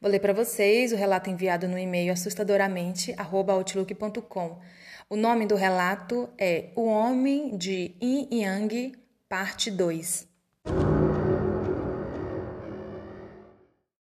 Vou ler para vocês o relato enviado no e-mail assustadoramente@outlook.com. O nome do relato é O Homem de Yin Yang, parte 2.